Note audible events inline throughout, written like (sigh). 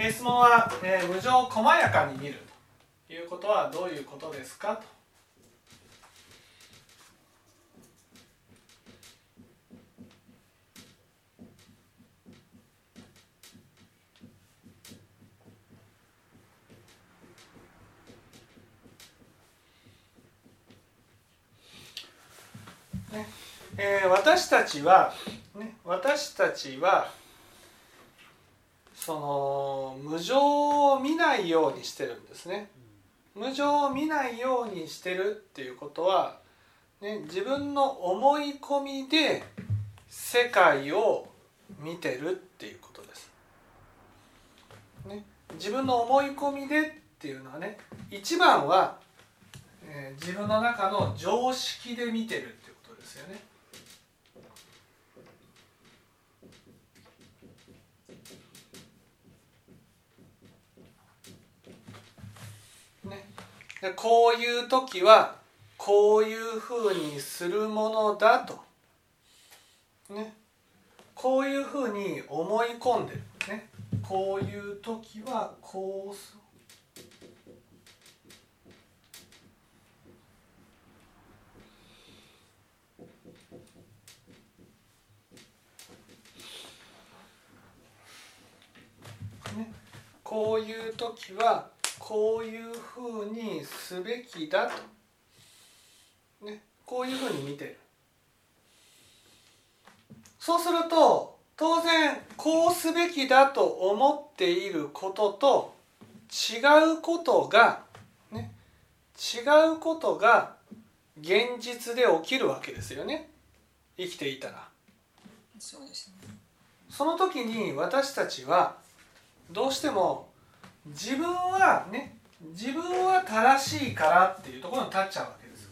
質問は、えー無常を細やかに見るということはどういうことですか？とねえー私たちは、ね、私たちはその無常を見ないようにしてるんですね。無常を見ないようにしてるっていうことは、ね、自分の思い込みで世界を見てるっていうことです、ね、自分の思い込みでっていうのはね一番は、えー自分の中の常識で見てるっていうことですよねね、でこういう時はこういうふうにするものだと、ね、こういうふうに思い込んでる、ね、こういう時はこうすね、こういう時はこういうふうにすべきだと、ね、こういうふうに見てる。そうすると当然こうすべきだと思っていることと違うことが、ね、違うことが現実で起きるわけですよね。生きていたら。そうですね。その時に私たちはどうしても自分はね自分は正しいからっていうところに立っちゃうわけです。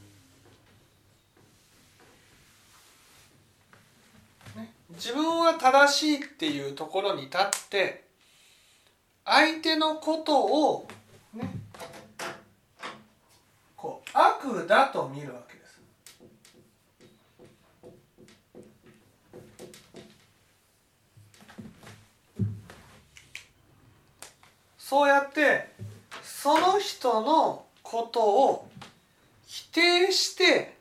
ね、自分は正しいっていうところに立って相手のことをねこう悪だと見るわけです。そうやってその人のことを否定して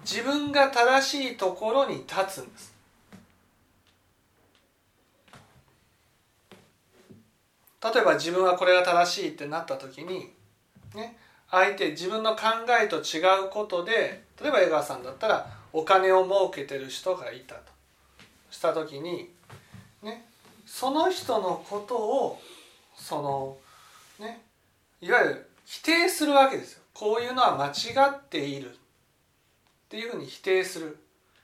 自分が正しいところに立つんです。例えば自分はこれが正しいってなった時に、ね、相手自分の考えと違うことで例えば江川さんだったらお金を儲けてる人がいたとした時に、ね、その人のことをそのねいわゆる否定するわけですよ。こういうのは間違っている。っていうふうに否定する。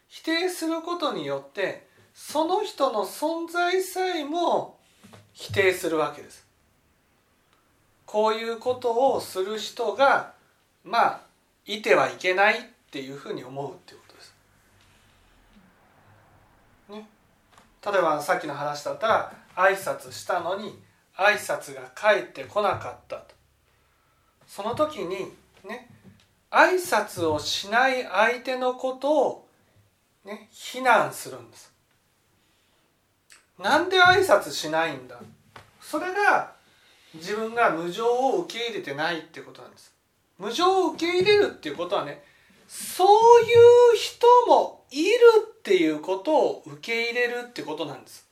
否定することによってその人の存在さえも否定するわけです。こういうことをする人がまあいてはいけないっていうふうに思うっていうことです。ね。例えばさっきの話だったら挨拶したのに挨拶が返ってこなかったと。その時にね挨拶をしない相手のことをね非難するんです。なんで挨拶しないんだ？それが自分が無常を受け入れてないってことなんです。無常を受け入れるっていうことはねそういう人もいるっていうことを受け入れるってことなんです。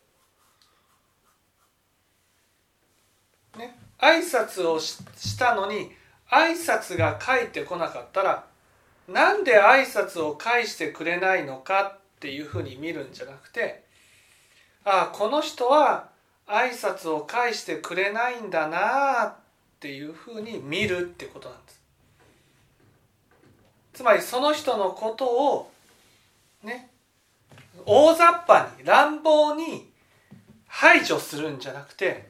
ね、挨拶をししたのに挨拶が返ってこなかったらなんで挨拶を返してくれないのかっていうふうに見るんじゃなくてああこの人は挨拶を返してくれないんだなっていうふうに見るってことなんです。つまりその人のことをね大雑把に乱暴に排除するんじゃなくて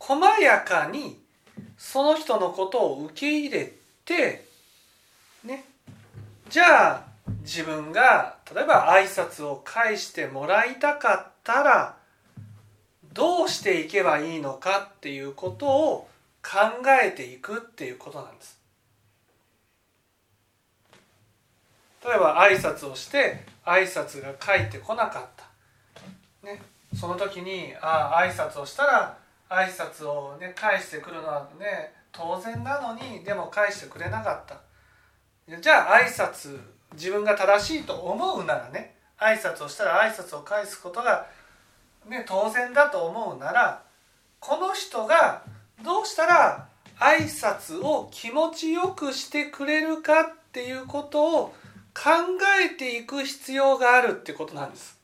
細やかにその人のことを受け入れてね。じゃあ自分が例えば挨拶を返してもらいたかったらどうしていけばいいのかっていうことを考えていくっていうことなんです。例えば挨拶をして挨拶が返ってこなかった、ね、その時にああ挨拶をしたら挨拶をね返してくるのはね当然なのにでも返してくれなかったじゃあ挨拶自分が正しいと思うならね挨拶をしたら挨拶を返すことが、ね、当然だと思うならこの人がどうしたら挨拶を気持ちよくしてくれるかっていうことを考えていく必要があるってことなんです。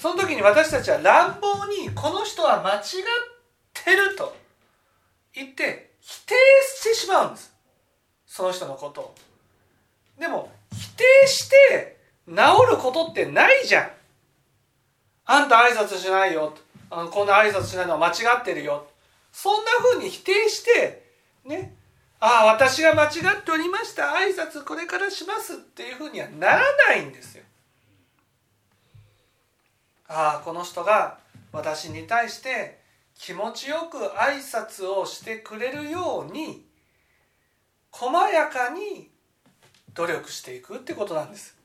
その時に私たちは乱暴にこの人は間違ってると言って否定してしまうんです。その人のことを。でも否定して治ることってないじゃん。あんた挨拶しないよ。あのこんな挨拶しないのは間違ってるよ。そんなふうに否定してねああ私が間違っておりました。挨拶これからしますっていうふうにはならないんですよ。ああこの人が私に対して気持ちよく挨拶をしてくれるように細やかに努力していくってことなんです。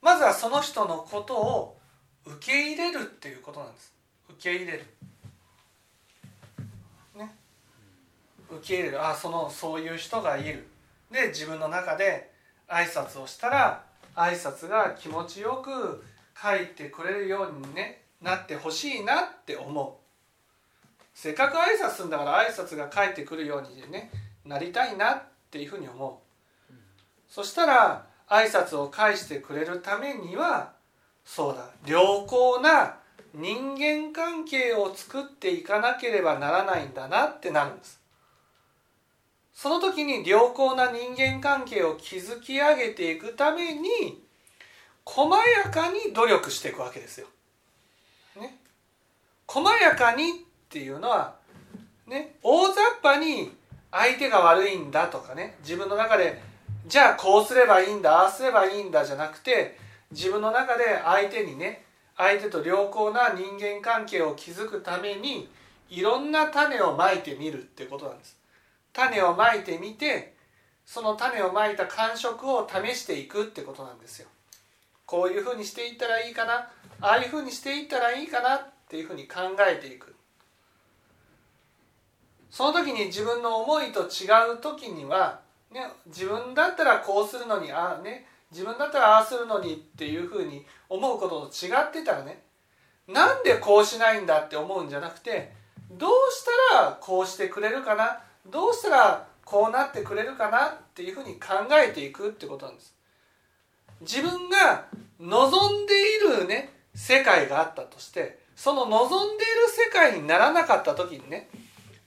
まずはその人のことを受け入れるっていうことなんです。受け入れる。ね。受け入れる。あそのそういう人がいる。で自分の中で挨拶をしたら挨拶が気持ちよく書いてくれるように、ね、なってほしいなって思う。せっかく挨拶するんだから挨拶が返ってくるようにねなりたいなっていうふうに思う、そしたら挨拶を返してくれるためにはそうだ良好な人間関係を作っていかなければならないんだなってなるんです。その時に良好な人間関係を築き上げていくために細やかに努力していくわけですよ。ね、細やかにっていうのは、ね、大雑把に相手が悪いんだとかね自分の中でじゃあこうすればいいんだああすればいいんだじゃなくて自分の中で相手にね相手と良好な人間関係を築くためにいろんな種をまいてみるってことなんです。種をまいてみてその種をまいた感触を試していくってことなんですよ。こういうふうにしていったらいいかなああいうふうにしていったらいいかなっていうふうに考えていく。その時に自分の思いと違う時には、ね、自分だったらこうするのにああね自分だったらああするのにっていうふうに思うことと違ってたらねなんでこうしないんだって思うんじゃなくてどうしたらこうしてくれるかなどうしたらこうなってくれるかなっていうふうに考えていくってことなんです。自分が望んでいるね世界があったとしてその望んでいる世界にならなかった時にね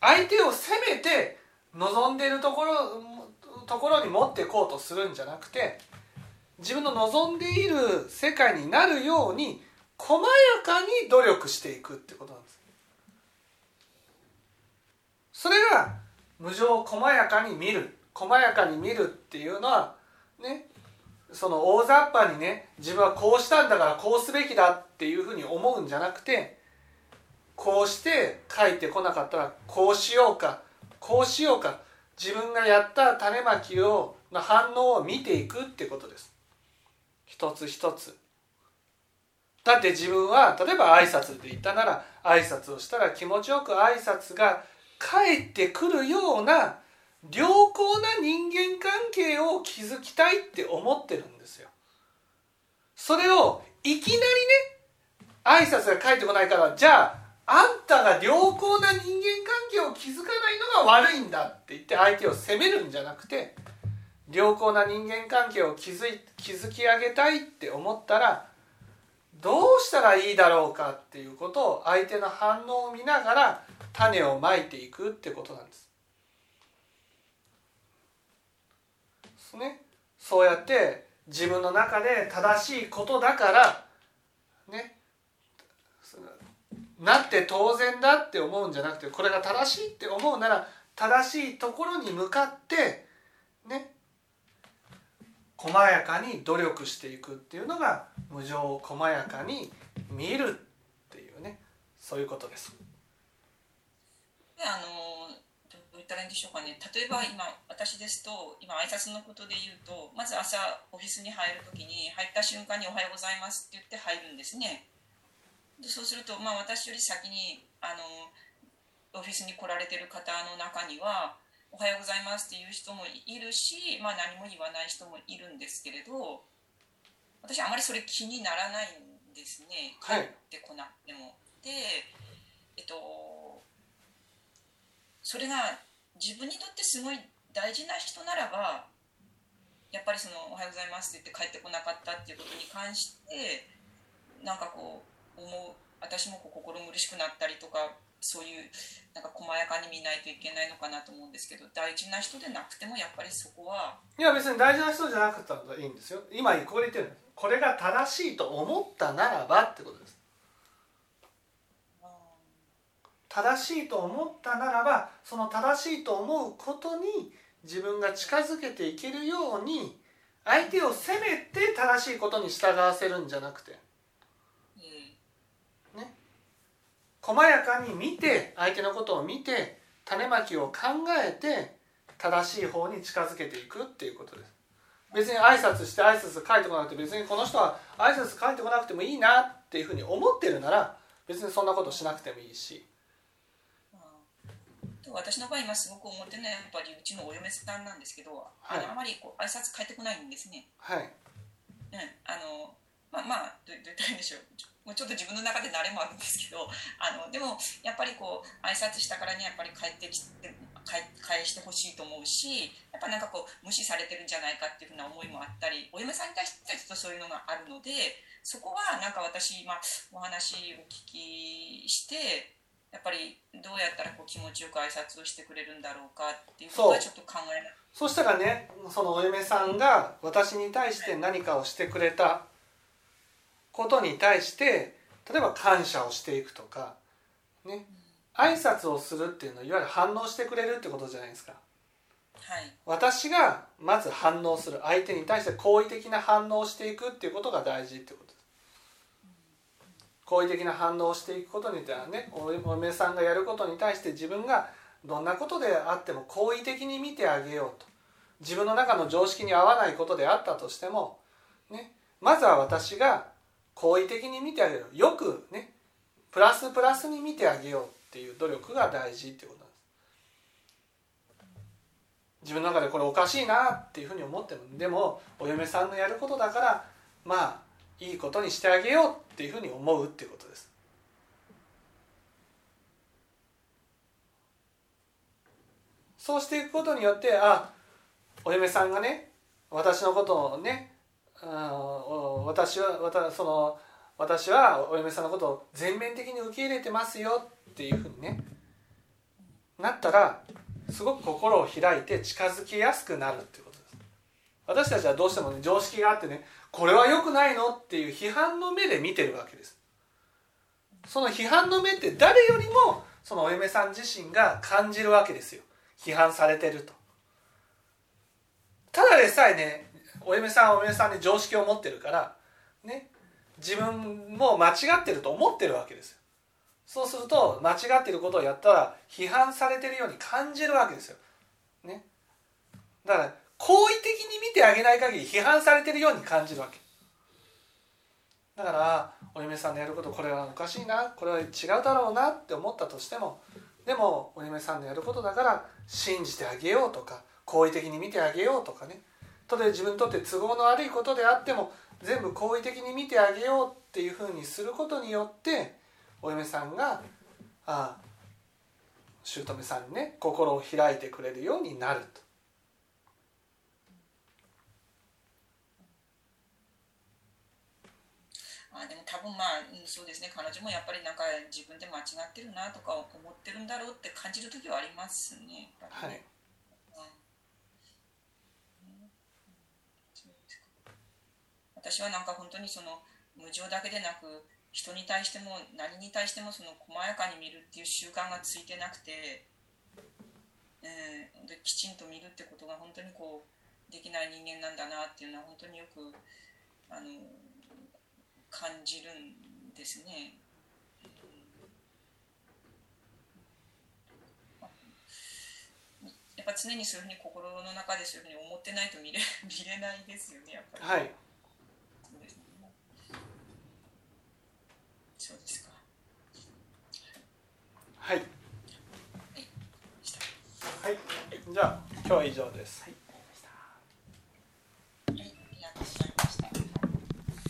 相手を責めて望んでいるところところに持っていこうとするんじゃなくて自分の望んでいる世界になるように細やかに努力していくってことなんです。それが無常を細やかに見る。細やかに見るっていうのはねその大雑把にね自分はこうしたんだからこうすべきだっていうふうに思うんじゃなくてこうして書いてこなかったらこうしようかこうしようか自分がやった種まきをの反応を見ていくってことです。一つ一つ。だって自分は例えば挨拶で言ったなら挨拶をしたら気持ちよく挨拶が返ってくるような良好な人間関係を築きたいって思ってるんですよ。それをいきなりね挨拶が返ってこないからじゃああんたが良好な人間関係を築かないのが悪いんだって言って相手を責めるんじゃなくて良好な人間関係を築い築き上げたいって思ったらどうしたらいいだろうかっていうことを相手の反応を見ながら種をまいていくってことなんです。ねそうやって自分の中で正しいことだからねなって当然だって思うんじゃなくてこれが正しいって思うなら正しいところに向かってね細やかに努力していくっていうのが無常を細やかに見るっていうねそういうことです。あの言ったらいいんでしょうかね。例えば今私ですと今挨拶のことで言うとまず朝オフィスに入る時に入った瞬間に「おはようございます」って言って入るんですね。でそうすると、まあ、私より先にあのオフィスに来られてる方の中には「おはようございます」っていう人もいるし、まあ、何も言わない人もいるんですけれど私あまりそれ気にならないんですね。帰ってこなくても。でえっとそれが自分にとってすごい大事な人ならばやっぱりその「おはようございます」って言って帰ってこなかったっていうことに関してなんかこう思う私もこう心苦しくなったりとかそういうなんか細やかに見ないといけないのかなと思うんですけど大事な人でなくてもやっぱりそこはいや別に大事な人じゃなくてもいいんですよ。今ここで言ってるこれが正しいと思ったならばってことです。正しいと思ったならばその正しいと思うことに自分が近づけていけるように相手を責めて正しいことに従わせるんじゃなくて、ね、細やかに見て相手のことを見て種まきを考えて正しい方に近づけていくっていうことです。別に挨拶して挨拶書いてこなくて別にこの人は挨拶書いてこなくてもいいなっていうふうに思ってるなら別にそんなことしなくてもいいし私の場合今すごく思ってるのはやっぱりうちのお嫁さんなんですけど、はい、あのあまりこう挨拶返ってこないんですね。はい。うん、あのまあまあどう言ったらいいんでしょう。もうちょっと自分の中で慣れもあるんですけど、あのでもやっぱりこう挨拶したからにやっぱり帰ってきて返してほしいと思うし、やっぱなんかこう無視されてるんじゃないかっていうふうな思いもあったり、お嫁さんに対してちょっとそういうのがあるので、そこはなんか私今お話を聞きして。やっぱりどうやったらこう気持ちよく挨拶をしてくれるんだろうかっていうことはちょっと考えないそしたらねそのお嫁さんが私に対して何かをしてくれたことに対して例えば感謝をしていくとかね挨拶をするっていうのはいわゆる反応してくれるってことじゃないですか。はい、私がまず反応する。相手に対して好意的な反応をしていくっていうことが大事ってこと好意的な反応をしていくことによはねお嫁さんがやることに対して自分がどんなことであっても好意的に見てあげようと。自分の中の常識に合わないことであったとしても、ね、まずは私が好意的に見てあげるよくねプラスプラスに見てあげようっていう努力が大事っていうことなんです。自分の中でこれおかしいなっていうふうに思ってもでもお嫁さんのやることだからまあいいことにしてあげようっていうふうに思うっていうことです。そうしていくことによってあお嫁さんがね私のことをね私はその私はお嫁さんのことを全面的に受け入れてますよっていうふうにねなったらすごく心を開いて近づきやすくなるっていうことです。私たちはどうしてもね常識があってねこれは良くないの？っていう批判の目で見てるわけです。その批判の目って誰よりもそのお嫁さん自身が感じるわけですよ。批判されてると。ただでさえねお嫁さんはお嫁さんに常識を持ってるからね自分も間違ってると思ってるわけですよ。そうすると間違ってることをやったら批判されてるように感じるわけですよ。ね。だから好意的に見てあげない限り批判されてるように感じるわけだからお嫁さんのやることこれはおかしいなこれは違うだろうなって思ったとしてもでもお嫁さんのやることだから信じてあげようとか好意的に見てあげようとかねとで自分にとって都合の悪いことであっても全部好意的に見てあげようっていうふうにすることによってお嫁さんがああ姑さんにね心を開いてくれるようになると。あでも多分まあ、そうですね。彼女もやっぱりなんか自分で間違ってるなとか思ってるんだろうって感じる時はありますね。はい、私はなんか本当にその無常だけでなく人に対しても何に対してもその細やかに見るっていう習慣がついてなくて、えー、できちんと見るってことが本当にこうできない人間なんだなっていうのは本当によくあの感じるんですね。やっぱ常にそういうふうに心の中でそういうふうに思ってないと見れ (laughs) 見れないですよねやっぱり。はい。そうです。か。はい。はい。はい、じゃあ今日は以上です。はい。